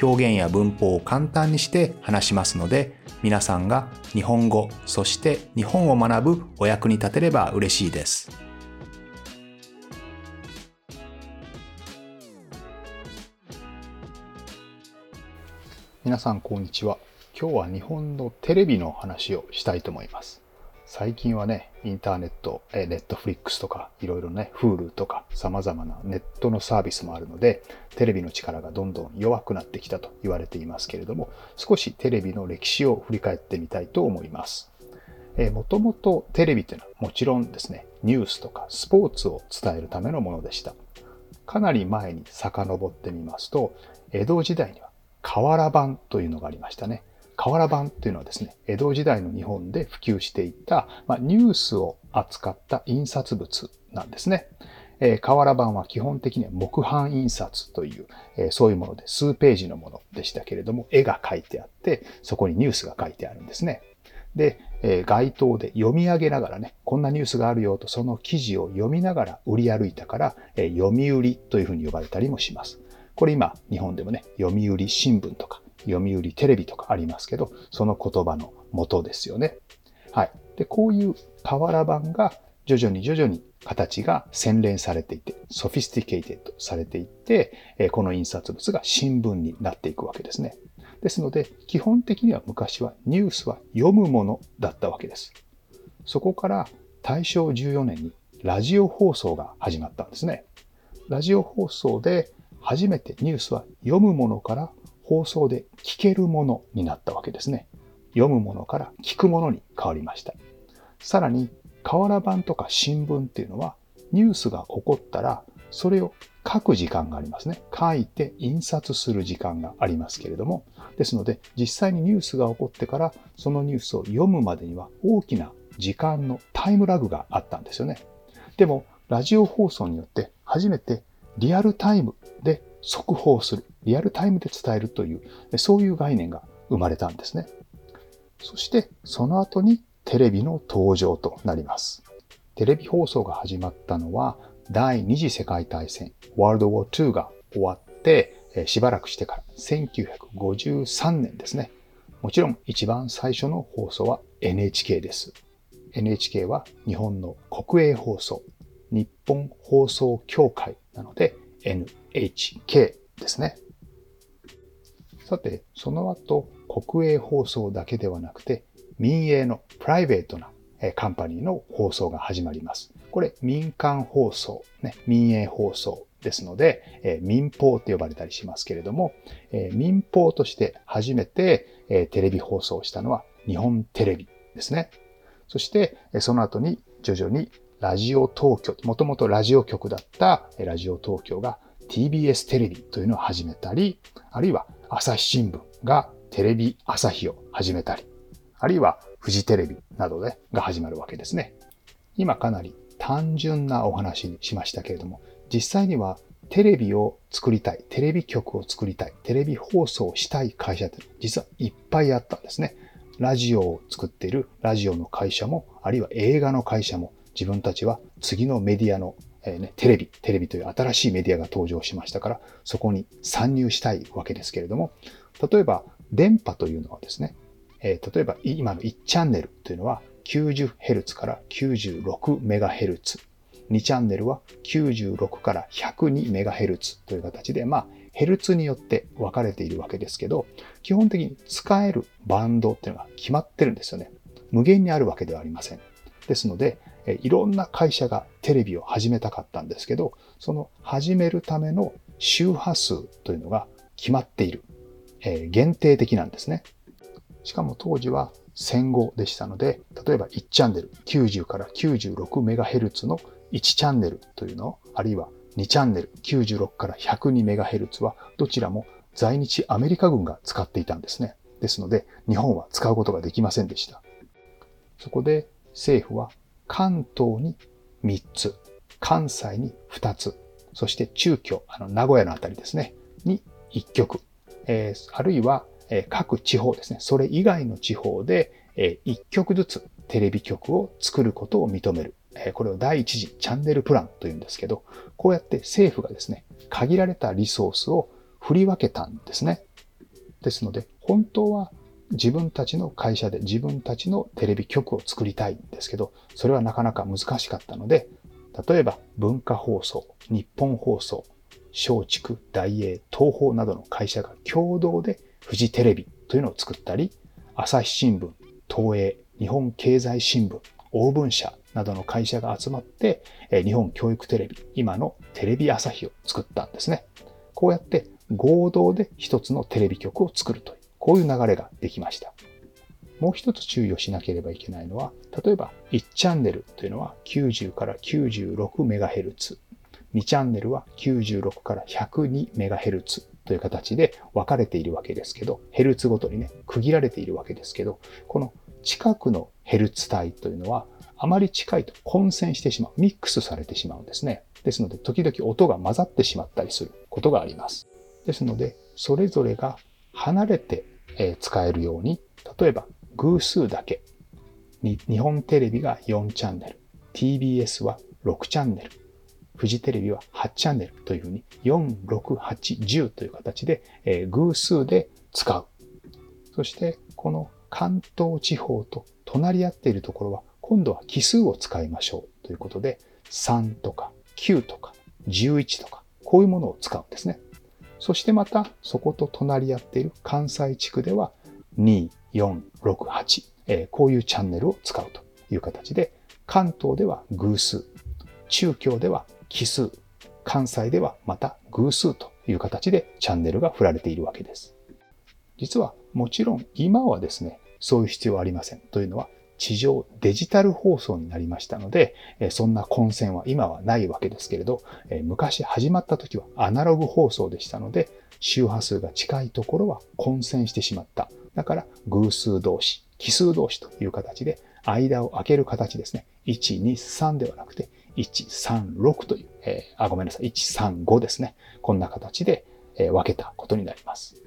表現や文法を簡単にして話しますので皆さんが日本語そして日本を学ぶお役に立てれば嬉しいです。皆さんこんにちは。今日は日本のテレビの話をしたいと思います。最近はね、インターネット、えネットフリックスとか、いろいろね、Hulu とか、様々なネットのサービスもあるので、テレビの力がどんどん弱くなってきたと言われていますけれども、少しテレビの歴史を振り返ってみたいと思います。えもともとテレビというのはもちろんですね、ニュースとかスポーツを伝えるためのものでした。かなり前に遡ってみますと、江戸時代には瓦版というのがありましたね。瓦版というのはですね、江戸時代の日本で普及していった、まあ、ニュースを扱った印刷物なんですね。えー、瓦版は基本的には木版印刷という、えー、そういうもので数ページのものでしたけれども、絵が描いてあって、そこにニュースが書いてあるんですね。で、えー、街頭で読み上げながらね、こんなニュースがあるよとその記事を読みながら売り歩いたから、えー、読売というふうに呼ばれたりもします。これ今、日本でもね、読売新聞とか、読売テレビとかありますけど、その言葉の元ですよね。はい。で、こういう瓦版が徐々に徐々に形が洗練されていて、 sophisticated されていって、この印刷物が新聞になっていくわけですね。ですので、基本的には昔はニュースは読むものだったわけです。そこから大正14年にラジオ放送が始まったんですね。ラジオ放送で初めてニュースは読むものから放送で聞けるものになったわけですね。読むものから聞くものに変わりました。さらに、瓦版とか新聞っていうのは、ニュースが起こったら、それを書く時間がありますね。書いて印刷する時間がありますけれども、ですので、実際にニュースが起こってから、そのニュースを読むまでには大きな時間のタイムラグがあったんですよね。でも、ラジオ放送によって初めてリアルタイムで速報する。リアルタイムで伝えるという、そういう概念が生まれたんですね。そしてその後にテレビの登場となります。テレビ放送が始まったのは第二次世界大戦、ワールドウォー2が終わって、しばらくしてから1953年ですね。もちろん一番最初の放送は NHK です。NHK は日本の国営放送、日本放送協会なので N HK ですね。さて、その後、国営放送だけではなくて、民営のプライベートなカンパニーの放送が始まります。これ、民間放送、ね、民営放送ですので、え民放って呼ばれたりしますけれども、え民放として初めて、えテレビ放送したのは日本テレビですね。そして、その後に徐々にラジオ東京、もともとラジオ局だったラジオ東京が TBS テレビというのを始めたり、あるいは朝日新聞がテレビ朝日を始めたり、あるいはフジテレビなどでが始まるわけですね。今かなり単純なお話にしましたけれども、実際にはテレビを作りたい、テレビ局を作りたい、テレビ放送をしたい会社って実はいっぱいあったんですね。ラジオを作っているラジオの会社も、あるいは映画の会社も、自分たちは次のメディアのえー、ね、テレビ、テレビという新しいメディアが登場しましたから、そこに参入したいわけですけれども、例えば、電波というのはですね、えー、例えば今の1チャンネルというのは 90Hz から 96MHz。2チャンネルは96から 102MHz という形で、まあ、ヘルツによって分かれているわけですけど、基本的に使えるバンドっていうのが決まってるんですよね。無限にあるわけではありません。ですので、いろんな会社がテレビを始めたかったんですけど、その始めるための周波数というのが決まっている。えー、限定的なんですね。しかも当時は戦後でしたので、例えば1チャンネル、90から 96MHz の1チャンネルというのあるいは2チャンネル、96から 102MHz はどちらも在日アメリカ軍が使っていたんですね。ですので、日本は使うことができませんでした。そこで政府は関東に3つ、関西に2つ、そして中京、あの、名古屋のあたりですね、に1局、えー、あるいは、え、各地方ですね、それ以外の地方で、え、1局ずつテレビ局を作ることを認める。えこれを第一次チャンネルプランというんですけど、こうやって政府がですね、限られたリソースを振り分けたんですね。ですので、本当は自分たちの会社で自分たちのテレビ局を作りたいんですけど、それはなかなか難しかったので、例えば文化放送、日本放送、松竹、大英、東宝などの会社が共同でフジテレビというのを作ったり、朝日新聞、東映、日本経済新聞、オーブン社などの会社が集まって、日本教育テレビ、今のテレビ朝日を作ったんですね。こうやって合同で一つのテレビ局を作るという、こういう流れができました。もう一つ注意をしなければいけないのは、例えば1チャンネルというのは90から 96MHz、2チャンネルは96から 102MHz という形で分かれているわけですけど、ヘルツごとにね、区切られているわけですけど、この近くのヘルツ帯というのは、あまり近いと混戦してしまう、ミックスされてしまうんですね。ですので、時々音が混ざってしまったりすることがあります。ですので、それぞれが離れてえ使えるように、例えば偶数だけ。日本テレビが4チャンネル、TBS は6チャンネル、フジテレビは8チャンネルというふうに4、6、8、10という形で、え偶数で使う。そしてこの関東地方と隣り合っているところは今度は奇数を使いましょうということで3とか9とか11とかこういうものを使うんですね。そしてまたそこと隣り合っている関西地区では2、4、6、8、え、こういうチャンネルを使うという形で関東では偶数、中京では奇数、関西ではまた偶数という形でチャンネルが振られているわけです。実はもちろん今はですね、そういう必要はありません。というのは地上デジタル放送になりましたので、そんな混戦は今はないわけですけれど、昔始まった時はアナログ放送でしたので、周波数が近いところは混戦してしまった。だから偶数同士、奇数同士という形で間を空ける形ですね。1、2、3ではなくて、1、3、6という、えー、あ、ごめんなさい、1、3、5ですね。こんな形で、えー、分けたことになります。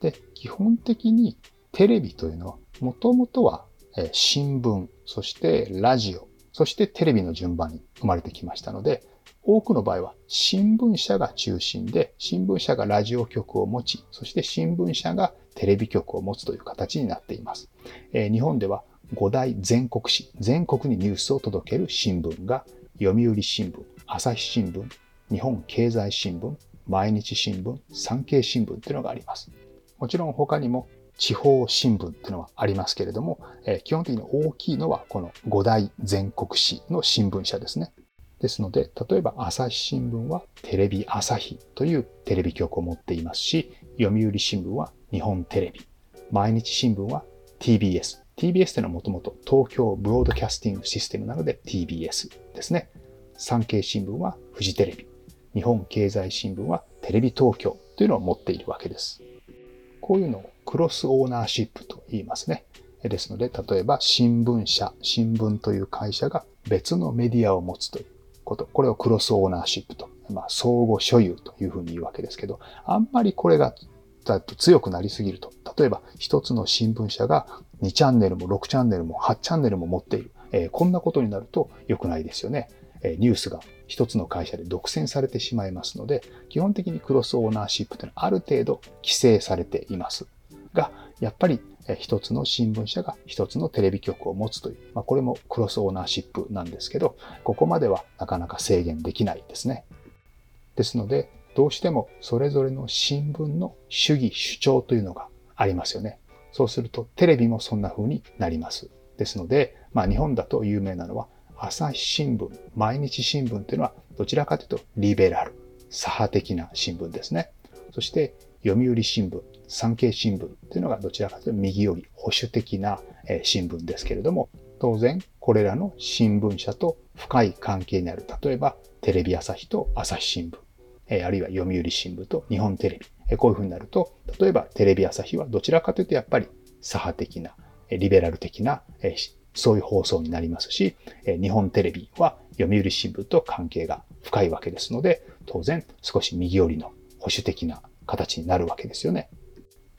で、基本的にテレビというのは、もともとは、えー、新聞、そしてラジオ、そしてテレビの順番に生まれてきましたので、多くの場合は新聞社が中心で、新聞社がラジオ局を持ち、そして新聞社がテレビ局を持つという形になっています。えー、日本では5大全国紙、全国にニュースを届ける新聞が読売新聞、朝日新聞、日本経済新聞、毎日新聞、産経新聞というのがあります。もちろん他にも地方新聞っていうのはありますけれども、え、基本的に大きいのはこの5大全国紙の新聞社ですね。ですので、例えば朝日新聞はテレビ朝日というテレビ局を持っていますし、読売新聞は日本テレビ、毎日新聞は TBS、TBS というのはもともと東京ブロードキャスティングシステムなので TBS ですね。産経新聞はフジテレビ。日本経済新聞はテレビ東京というのを持っているわけです。こういうのをクロスオーナーシップと言いますね。ですので、例えば新聞社、新聞という会社が別のメディアを持つということ。これをクロスオーナーシップと、まあ、相互所有というふうに言うわけですけど、あんまりこれがだと強くなりすぎると、例えば一つの新聞社が2チャンネルも6チャンネルも8チャンネルも持っている。えー、こんなことになると良くないですよね。え、ニュースが一つの会社で独占されてしまいますので、基本的にクロスオーナーシップというのはある程度規制されています。が、やっぱり一つの新聞社が一つのテレビ局を持つという、まあ、これもクロスオーナーシップなんですけど、ここまではなかなか制限できないですね。ですので、どうしてもそれぞれの新聞の主義主張というのがありますよね。そうするとテレビもそんな風になります。ですので、まあ日本だと有名なのは朝日新聞、毎日新聞というのはどちらかというとリベラル、左派的な新聞ですね。そして読売新聞、産経新聞というのがどちらかというと右寄り保守的な新聞ですけれども、当然これらの新聞社と深い関係にある、例えばテレビ朝日と朝日新聞、あるいは読売新聞と日本テレビ、こういうふうになると、例えばテレビ朝日はどちらかというとやっぱり左派的な、リベラル的な、そういう放送になりますし、日本テレビは読売新聞と関係が深いわけですので、当然少し右寄りの保守的な形になるわけですよね。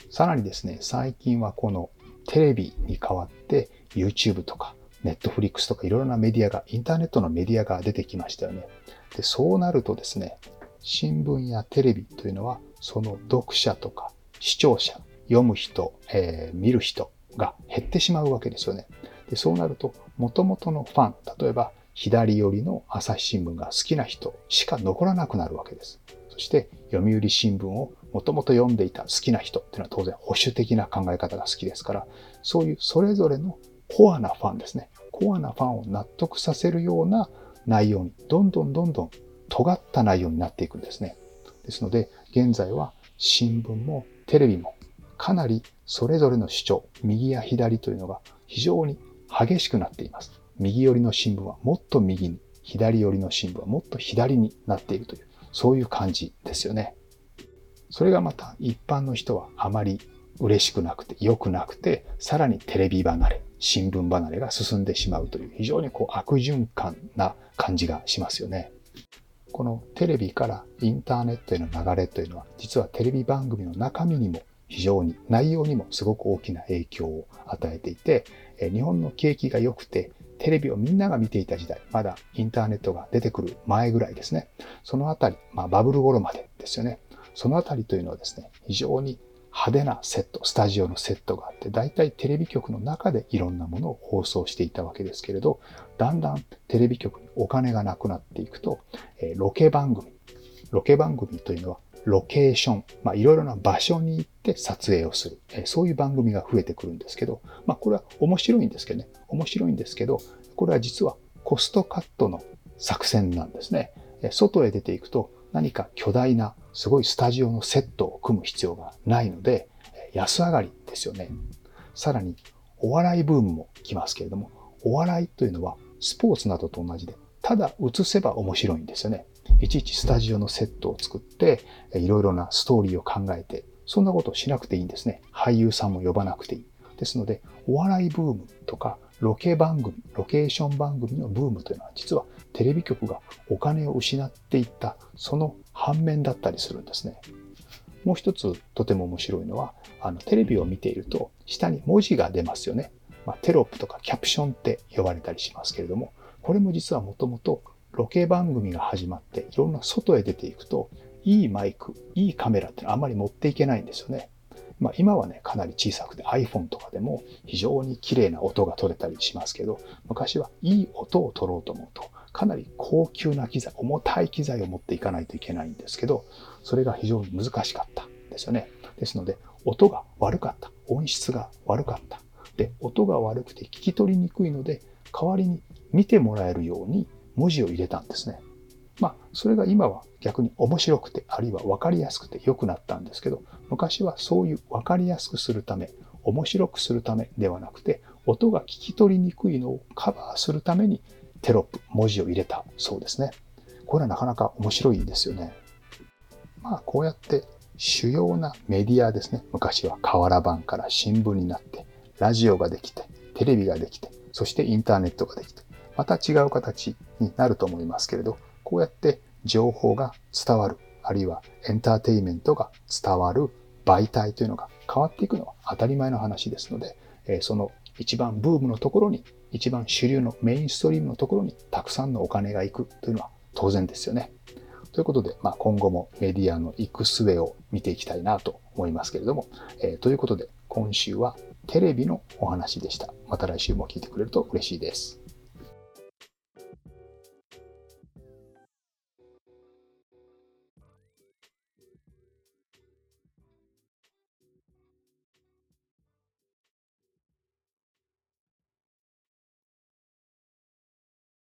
さらにですね、最近はこのテレビに代わって YouTube とか Netflix とかいろいろなメディアが、インターネットのメディアが出てきましたよね。で、そうなるとですね、新聞やテレビというのは、その読者とか視聴者、読む人、えー、見る人が減ってしまうわけですよね。でそうなると、元々のファン、例えば左寄りの朝日新聞が好きな人しか残らなくなるわけです。そして読売新聞をもともと読んでいた好きな人っていうのは当然保守的な考え方が好きですから、そういうそれぞれのコアなファンですね。コアなファンを納得させるような内容に、どんどんどんどん尖った内容になっていくんですね。ですので、現在は新聞もテレビもかなりそれぞれの主張、右や左というのが非常に激しくなっています。右寄りの新聞はもっと右に、左寄りの新聞はもっと左になっているという、そういう感じですよね。それがまた一般の人はあまり嬉しくなくて良くなくて、さらにテレビ離れ、新聞離れが進んでしまうという非常にこう悪循環な感じがしますよね。このテレビからインターネットへの流れというのは実はテレビ番組の中身にも非常に内容にもすごく大きな影響を与えていて日本の景気が良くてテレビをみんなが見ていた時代まだインターネットが出てくる前ぐらいですね。そのあたり、まあ、バブル頃までですよね。そのあたりというのはですね非常に派手なセット、スタジオのセットがあって、大体テレビ局の中でいろんなものを放送していたわけですけれど、だんだんテレビ局にお金がなくなっていくと、えロケ番組、ロケ番組というのはロケーション、まあ、いろいろな場所に行って撮影をする、えそういう番組が増えてくるんですけど、まあ、これは面白いんですけどね、面白いんですけど、これは実はコストカットの作戦なんですね。外へ出ていくと何か巨大なすごいスタジオのセットを組む必要がないので、安上がりですよね。さらに、お笑いブームも来ますけれども、お笑いというのはスポーツなどと同じで、ただ映せば面白いんですよね。いちいちスタジオのセットを作って、いろいろなストーリーを考えて、そんなことをしなくていいんですね。俳優さんも呼ばなくていい。ですので、お笑いブームとか、ロケ番組、ロケーション番組のブームというのは、実はテレビ局がお金を失っていった、その反面だったりするんですね。もう一つとても面白いのは、あのテレビを見ていると下に文字が出ますよね。まあ、テロップとかキャプションって呼ばれたりしますけれども、これも実はもともとロケ番組が始まっていろんな外へ出ていくと、いいマイク、いいカメラってあんまり持っていけないんですよね。まあ、今はね、かなり小さくて iPhone とかでも非常に綺麗な音が取れたりしますけど、昔はいい音を取ろうと思うと、かなり高級な機材、重たい機材を持っていかないといけないんですけど、それが非常に難しかったんですよね。ですので、音が悪かった。音質が悪かった。で、音が悪くて聞き取りにくいので、代わりに見てもらえるように文字を入れたんですね。まあ、それが今は逆に面白くて、あるいは分かりやすくて良くなったんですけど、昔はそういう分かりやすくするため、面白くするためではなくて、音が聞き取りにくいのをカバーするためにテロップ、文字を入れたそうですね。これはなかなか面白いんですよね。まあ、こうやって主要なメディアですね。昔は瓦版から新聞になって、ラジオができて、テレビができて、そしてインターネットができて、また違う形になると思いますけれど、こうやって情報が伝わる、あるいはエンターテイメントが伝わる媒体というのが変わっていくのは当たり前の話ですので、その一番ブームのところに、一番主流のメインストリームのところにたくさんのお金が行くというのは当然ですよね。ということで、まあ、今後もメディアの行く末を見ていきたいなと思いますけれども、えー、ということで今週はテレビのお話でした。また来週も聞いてくれると嬉しいです。